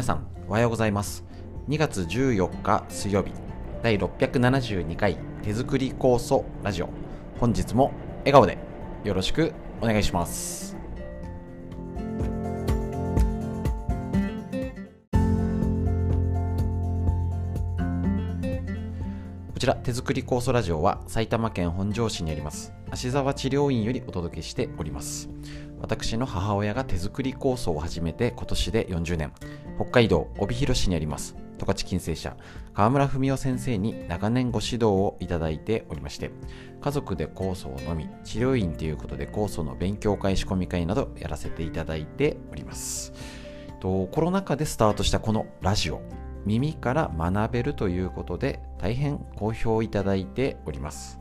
皆さんおはようございます。2月14日水曜日第672回手作り酵素ラジオ。本日も笑顔でよろしくお願いします。こちら手作り酵素ラジオは埼玉県本庄市にあります芦沢治療院よりお届けしております。私の母親が手作り酵素を始めて今年で40年。北海道帯広市にあります。十勝金星社。川村文夫先生に長年ご指導をいただいておりまして家族で酵素を飲み治療院ということで酵素の勉強会仕込み会などやらせていただいております。とコロナ禍でスタートしたこのラジオ。耳から学べるということで大変好評いただいております。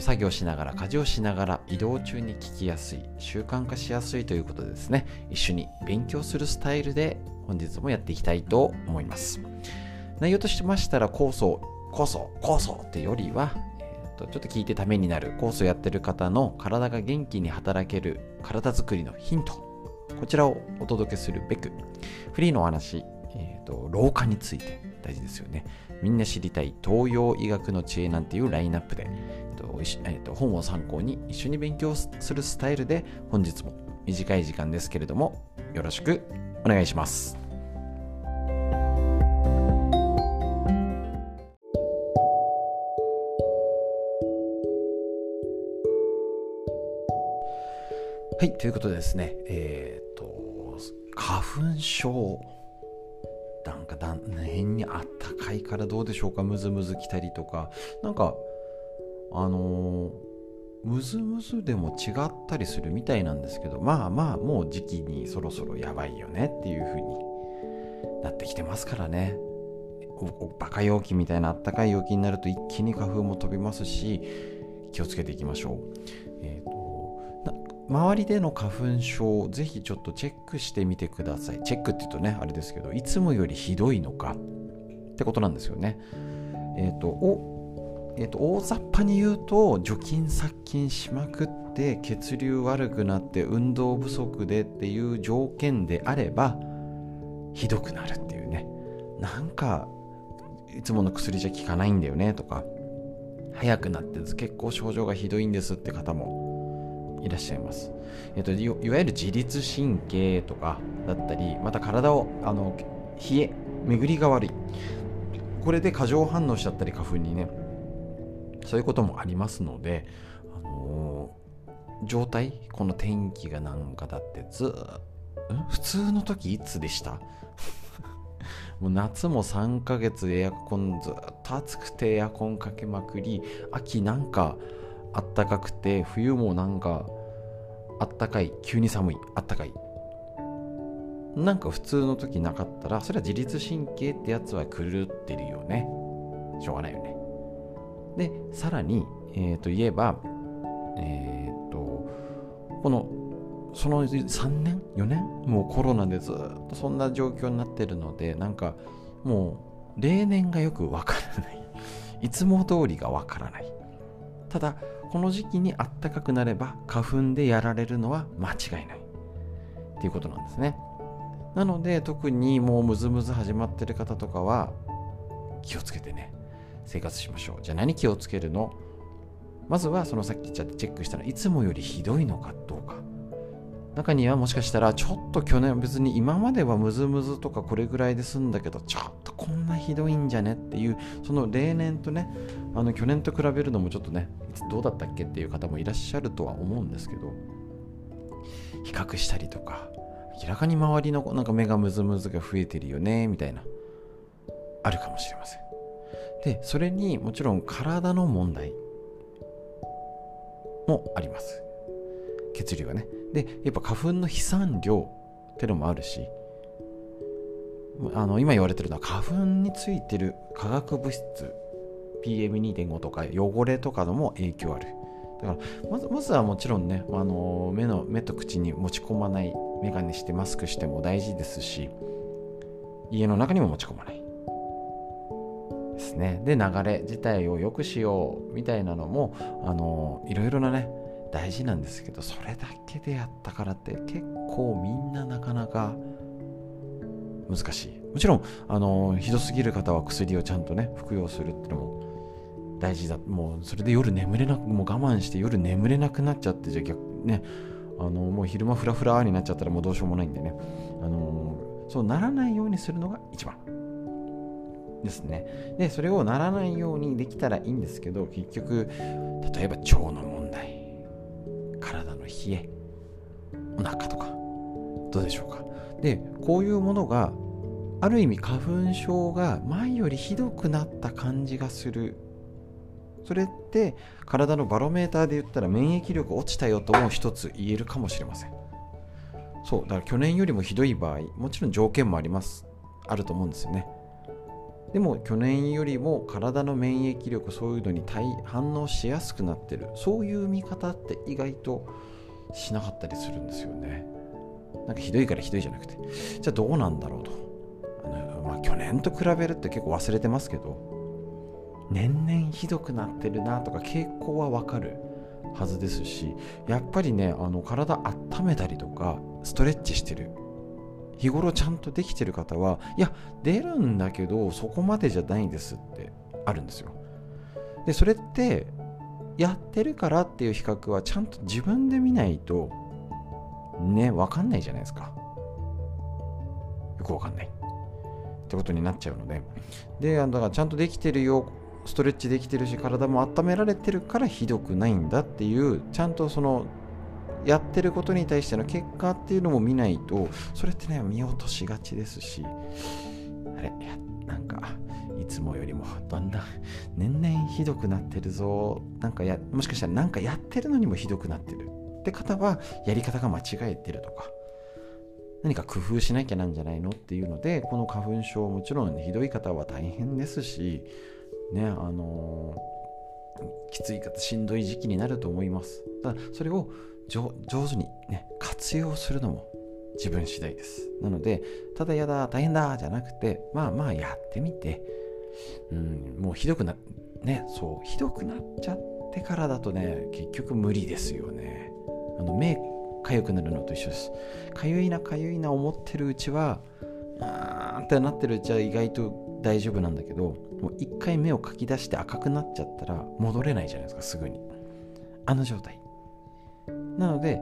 作業しながら家事をしながら移動中に聞きやすい習慣化しやすいということでですね。一緒に勉強するスタイルで本日もやっていきたいと思います。内容としましたら酵素酵素酵素ってよりは、ちょっと聞いてためになる酵素やってる方の体が元気に働ける体づくりのヒント。こちらをお届けするべくフリーのお話えーと、老化について大事ですよね。みんな知りたい東洋医学の知恵なんていうラインナップで、とえーと、本を参考に一緒に勉強するスタイルで本日も短い時間ですけれどもよろしくお願いします。はい、ということでですね、えっ、ー、と、花粉症なんかだ変にあったかいからどうでしょうか？ムズムズ来たりとかなんかあのー、ムズムズでも違ったりするみたいなんですけどまあまあもう時期にそろそろやばいよねっていう風になってきてますからね。バカ陽気みたいなあったかい陽気になると一気に花粉も飛びますし気をつけていきましょう。えーと周りでの花粉症ぜひちょっとチェックしてみてください。チェックって言うとねあれですけどいつもよりひどいのかってことなんですよね。えっ、ー、とおえーと、大雑把に言うと除菌殺菌しまくって血流悪くなって運動不足でっていう条件であればひどくなるっていうねなんかいつもの薬じゃ効かないんだよねとか早くなって結構症状がひどいんですって方もいらっしゃいます。えっと、いわゆる自律神経とかだったり、また体を、あの、冷え、巡りが悪い。これで過剰反応しちゃったり、花粉にね、そういうこともありますので、あのー、状態、この天気がなんかだってず普通の時いつでした？もう夏も3ヶ月エアコンずっと暑くてエアコンかけまくり秋なんかあったかくて冬もなんかあったかい急に寒いあったかい。なんか普通の時なかったらそれは自律神経ってやつは狂ってるよね。しょうがないよね。でさらにえ、ー、と言えばえっ、ー、とこのその3年4年もうコロナでずっとそんな状況になってるのでなんかもう例年がよくわからない。いつも通りがわからない。ただこの時期にあったかくなれば花粉でやられるのは間違いない。っていうことなんですね。なので特にもうムズムズ始まってる方とかは気をつけてね。生活しましょう。じゃあ何気をつけるの？まずはそのさっきちゃってチェックしたらいつもよりひどいのかどうか。中にはもしかしたらちょっと去年別に今まではムズムズとかこれぐらいで済んだけどちょっとこんなひどいんじゃねっていうその例年とねあの去年と比べるのもちょっとねいつどうだったっけっていう方もいらっしゃるとは思うんですけど比較したりとか明らかに周りのなんか目がムズムズが増えてるよねみたいなあるかもしれません。でそれにもちろん体の問題もあります。血流がね。でやっぱ花粉の飛散量ってのもあるしあの今言われてるのは花粉についてる化学物質 PM2.5 とか汚れとかのも影響ある。だからまずまずはもちろんね、あの目の目と口に持ち込まない眼鏡してマスクしても大事ですし家の中にも持ち込まない。ですね。で流れ自体を良くしようみたいなのもあのいろいろなね大事なんですけどそれだけでやったからって結構みんななかなか難しい。もちろんあのひどすぎる方は薬をちゃんとね服用するっていうのも大事だ。もうそれで夜眠れなくもう我慢して夜眠れなくなっちゃってじゃあ逆ねあのもう昼間フラフラになっちゃったらもうどうしようもないんでね。あのそうならないようにするのが一番。ですね。でそれをならないようにできたらいいんですけど結局例えば腸の問題体の冷えお腹とかどうでしょうか。でこういうものがある意味花粉症が前よりひどくなった感じがする。それって体のバロメーターで言ったら免疫力落ちたよとも一つ言えるかもしれません。そうだから去年よりもひどい場合もちろん条件もあります。あると思うんですよね。でも去年よりも体の免疫力そういうのに対反応しやすくなってる。そういう見方って意外としなかったりするんですよね。なんかひどいからひどいじゃなくて。じゃあどうなんだろうと。あの、まあ、去年と比べるって結構忘れてますけど。年々ひどくなってるなとか傾向はわかるはずですしやっぱりねあの体温めたりとかストレッチしてる日頃ちゃんとできてる方はいや出るんだけどそこまでじゃないんですってあるんですよ。でそれってやってるからっていう比較はちゃんと自分で見ないとね分かんないじゃないですか。よく分かんない。ってことになっちゃうので。でだからちゃんとできてるよストレッチできてるし体も温められてるからひどくないんだっていうちゃんとそのやってることに対しての結果っていうのも見ないとそれってね見落としがちですしあれなんかいつもよりもだんだん年々ひどくなってるぞなんかやもしかしたらなんかやってるのにもひどくなってるって方はやり方が間違えてるとか何か工夫しなきゃなんじゃないのっていうのでこの花粉症もちろん、ね、ひどい方は大変ですしねあのー、きつい方しんどい時期になると思います。だそれを上手にね活用するのも自分次第です。なのでただやだ大変だじゃなくてまあまあやってみて。うんもうひどくなねそうひどくなっちゃってからだとね結局無理ですよね。あの目かゆくなるのと一緒です。かゆいなかゆいな思ってるうちはあーってなってるうちは意外と大丈夫なんだけどもう一回目をかき出して赤くなっちゃったら戻れないじゃないですかすぐに。あの状態。なので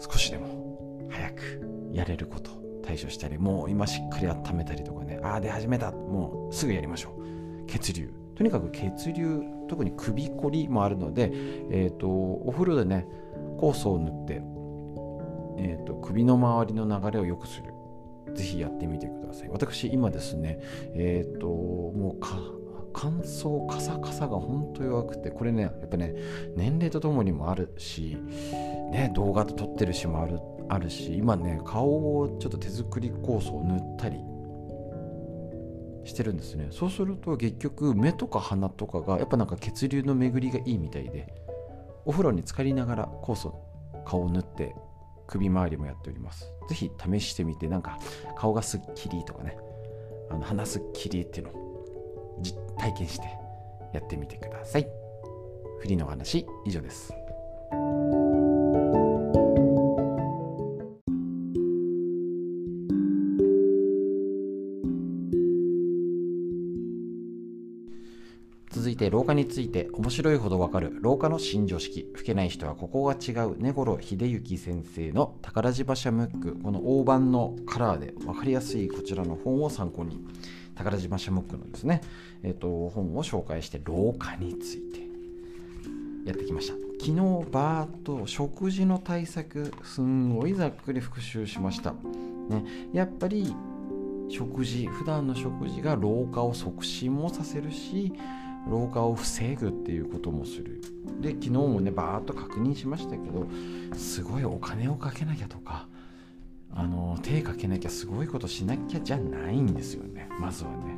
少しでも早くやれること対処したりもう今しっかり温めたりとかねああ出始めたもうすぐやりましょう。血流。とにかく血流特に首こりもあるので、えーと、お風呂でね酵素を塗って、えーと、首の周りの流れを良くする。ぜひやってみてください。私今ですねえっ、ー、ともう乾燥カサカサが本当弱くてこれねやっぱね年齢とともにもあるしね動画と撮ってるしもあるあるし今ね顔をちょっと手作り酵素を塗ったりしてるんですね。そうすると結局目とか鼻とかがやっぱなんか血流の巡りがいいみたいでお風呂に浸かりながら酵素顔を塗って首周りもやっております。是非試してみてなんか顔がすっきりとかねあの鼻すっきりっていうのを体験してやってみてください。フリーの話以上です。いて老化について面白いほどわかる老化の新常識。吹けない人はここが違う根頃秀幸先生の宝島社ムック。この大判のカラーで分かりやすいこちらの本を参考に。宝島社ムックのですね、えーと、本を紹介して老化についてやってきました。昨日バーッと食事の対策すんごいざっくり復習しました、ね、やっぱり食事普段の食事が老化を促進もさせるし老化を防ぐっていうこともする。で昨日もねバーッと確認しましたけどすごいお金をかけなきゃとかあの手かけなきゃすごいことしなきゃじゃないんですよね。まずはね。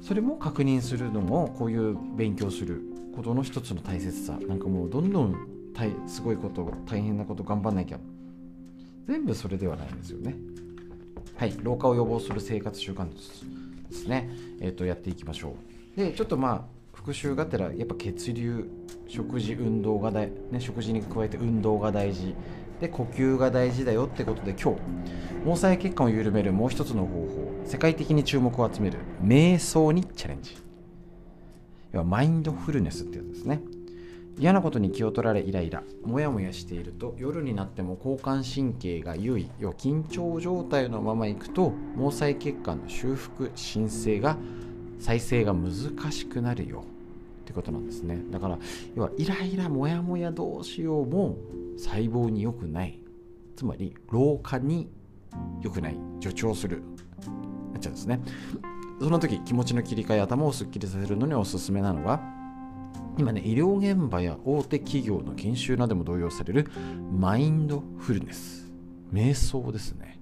それも確認するのもこういう勉強することの一つの大切さ。なんかもうどんどんたいすごいこと大変なこと頑張んなきゃ。全部それではないんですよね。はい。老化を予防する生活習慣ですね。えっ、ー、とやっていきましょう。でちょっとまあ復習がてらやっぱ血流食事運動が大、ね、食事に加えて運動が大事。で呼吸が大事だよってことで今日毛細血管を緩めるもう一つの方法世界的に注目を集める瞑想にチャレンジ。要はマインドフルネスってやつですね。嫌なことに気を取られイライラ。モヤモヤしていると夜になっても交感神経が優位。要は緊張状態のままいくと毛細血管の修復申請が再生が難しくなるよってことなんですね。だから要はイライラモヤモヤどうしようも細胞に良くない。つまり老化に良くない助長する。なっちゃうんですね。その時気持ちの切り替え頭をすっきりさせるのにおすすめなのが今ね医療現場や大手企業の研修なども同様されるマインドフルネス。瞑想ですね。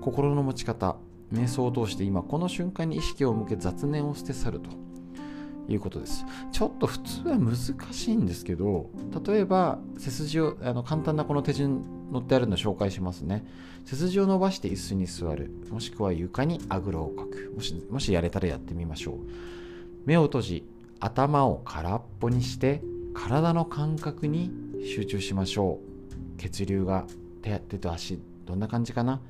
心の持ち方。瞑想を通して今この瞬間に意識を向け雑念を捨て去ると。いうことです。ちょっと普通は難しいんですけど例えば背筋をあの簡単なこの手順載ってあるの紹介しますね。背筋を伸ばして椅子に座る。もしくは床にあぐらをかく。もしもしやれたらやってみましょう。目を閉じ頭を空っぽにして体の感覚に集中しましょう。血流が手手と足どんな感じかな？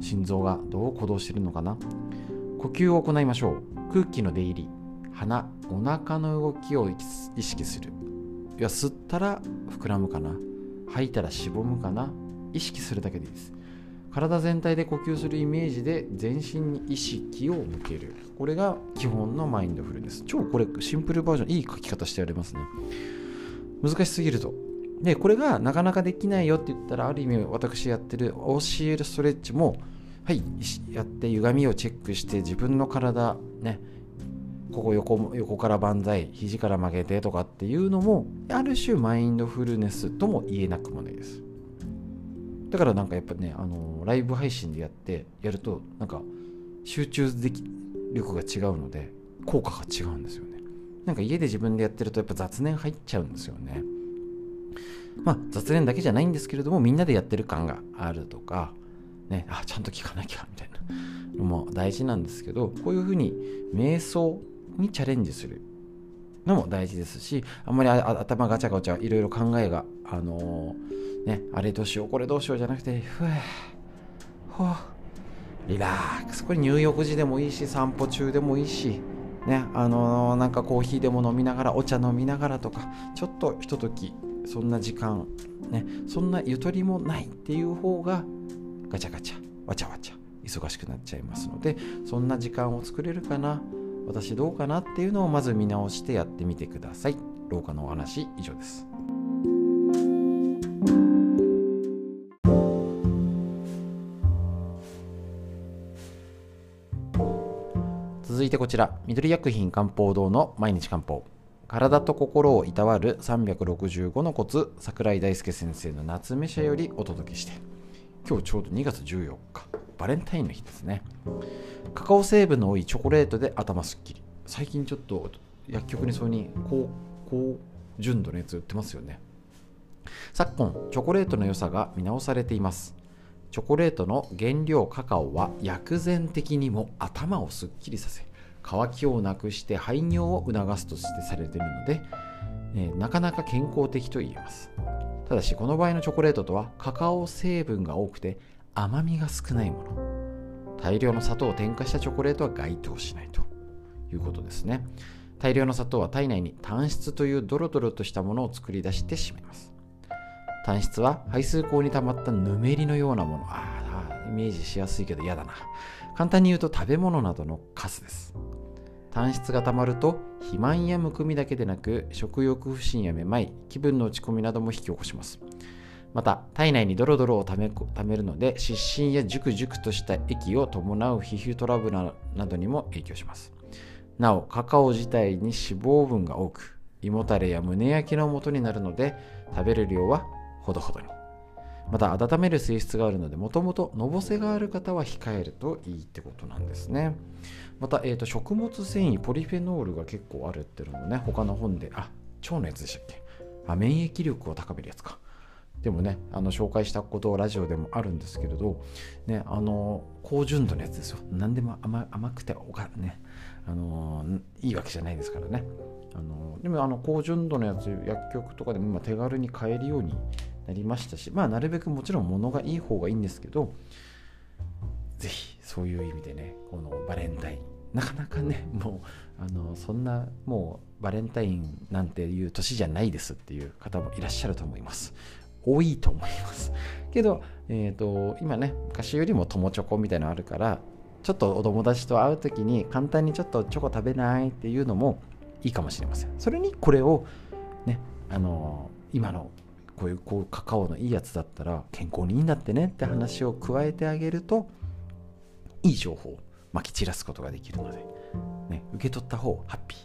心臓がどう鼓動してるのかな？呼吸を行いましょう。空気の出入り。鼻お腹の動きを意識する。いや吸ったら膨らむかな。吐いたらしぼむかな。意識するだけでいいです。体全体で呼吸するイメージで全身に意識を向ける。これが基本のマインドフルネス。超これシンプルバージョン。いい書き方してありますね。難しすぎると。でこれがなかなかできないよって言ったらある意味私やってる教えるストレッチもはいやって歪みをチェックして自分の体ねここ横横から万歳肘から曲げてとかっていうのもある種マインドフルネスとも言えなくもないです。だからなんかやっぱねあのライブ配信でやってやるとなんか集中でき力が違うので効果が違うんですよね。なんか家で自分でやってるとやっぱ雑念入っちゃうんですよね。まあ雑念だけじゃないんですけれどもみんなでやってる感があるとかねあちゃんと聞かなきゃみたいなのも大事なんですけどこういうふうに瞑想にチャレンジする。のも大事ですしあんまり頭ガチャガチャいろいろ考えがあのー、ねあれどうしようこれどうしようじゃなくてふえほリラックス。これ入浴時でもいいし散歩中でもいいしねあのー、なんかコーヒーでも飲みながらお茶飲みながらとかちょっとひとときそんな時間ねそんなゆとりもないっていう方がガチャガチャわちゃわちゃ忙しくなっちゃいますのでそんな時間を作れるかな。私どうかなっていうのをまず見直してやってみてください。廊下のお話以上です。続いてこちら。緑薬品漢方堂の毎日漢方。体と心をいたわる365のコツ桜井大輔先生の夏目社よりお届けして。今日ちょうど2月14日バレンタインの日ですね。カカオ成分の多いチョコレートで頭すっきり。最近ちょっと薬局にそうに高高純度のやつ売ってますよね。昨今チョコレートの良さが見直されています。チョコレートの原料カカオは薬膳的にも頭をすっきりさせ乾きをなくして排尿を促すとしてされているので、えー、なかなか健康的と言えます。ただしこの場合のチョコレートとはカカオ成分が多くて甘みが少ないもの。大量の砂糖を添加したチョコレートは該当しないと。いうことですね。大量の砂糖は体内に単質というドロドロとしたものを作り出してしまいます。単質は排水口に溜まったぬめりのようなもの。ああイメージしやすいけど嫌だな。簡単に言うと食べ物などのカスです。単質が溜まると肥満やむくみだけでなく食欲不振やめまい気分の落ち込みなども引き起こします。また体内にドロドロをためためるので湿疹やジュクジュクとした液を伴う皮膚トラブルなどにも影響します。なおカカオ自体に脂肪分が多く胃もたれや胸焼けのもとになるので食べる量はほどほどに。また温める性質があるのでもともとのぼせがある方は控えるといいってことなんですね。また、えーと、食物繊維ポリフェノールが結構あるっていうのもね他の本であ腸のやつでしたっけ？あ免疫力を高めるやつか。でもねあの紹介したことをラジオでもあるんですけれど、ね、あの高純度のやつですよ。何でも甘甘くておかねあのいいわけじゃないですからね。あのでもあの高純度のやつ薬局とかでも今手軽に買えるようになりましたしまあなるべくもちろん物がいい方がいいんですけどぜひそういう意味でねこのバレンタイン。なかなかねもうあのそんなもうバレンタインなんていう年じゃないですっていう方もいらっしゃると思います。多いと思います。けど、えーと、今ね昔よりも友チョコみたいなのあるからちょっとお友達と会う時に簡単にちょっとチョコ食べないっていうのもいいかもしれません。それにこれをねあの今のこういうこうカカオのいいやつだったら健康にいいんだってねって話を加えてあげるといい情報をまき散らすことができるので、ね、受け取った方ハッピー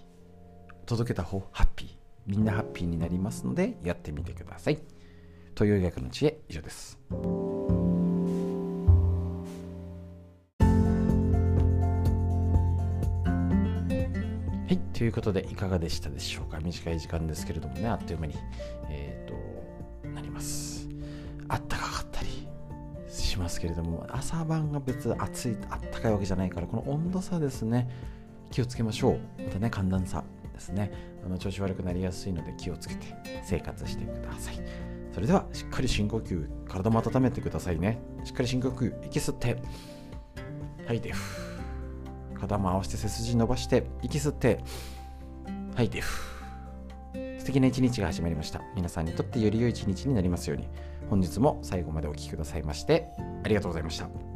届けた方ハッピーみんなハッピーになりますのでやってみてください。という学の知恵以上です。はい、ということでいかがでしたでしょうか？短い時間ですけれどもね、あっという間に、えっ、ー、と、ますけれども、朝晩が別に暑い、あったかいわけじゃないから、この温度差ですね、気をつけましょう。またね、寒暖差ですね、あの調子悪くなりやすいので気をつけて生活してください。それでは、しっかり深呼吸、体も温めてくださいね。しっかり深呼吸、息吸って、吐いて、肩も合わせて背筋伸ばして息吸って吐いて素敵な一日が始まりました。皆さんにとってより良い一日になりますように。本日も最後までお聴きくださいましてありがとうございました。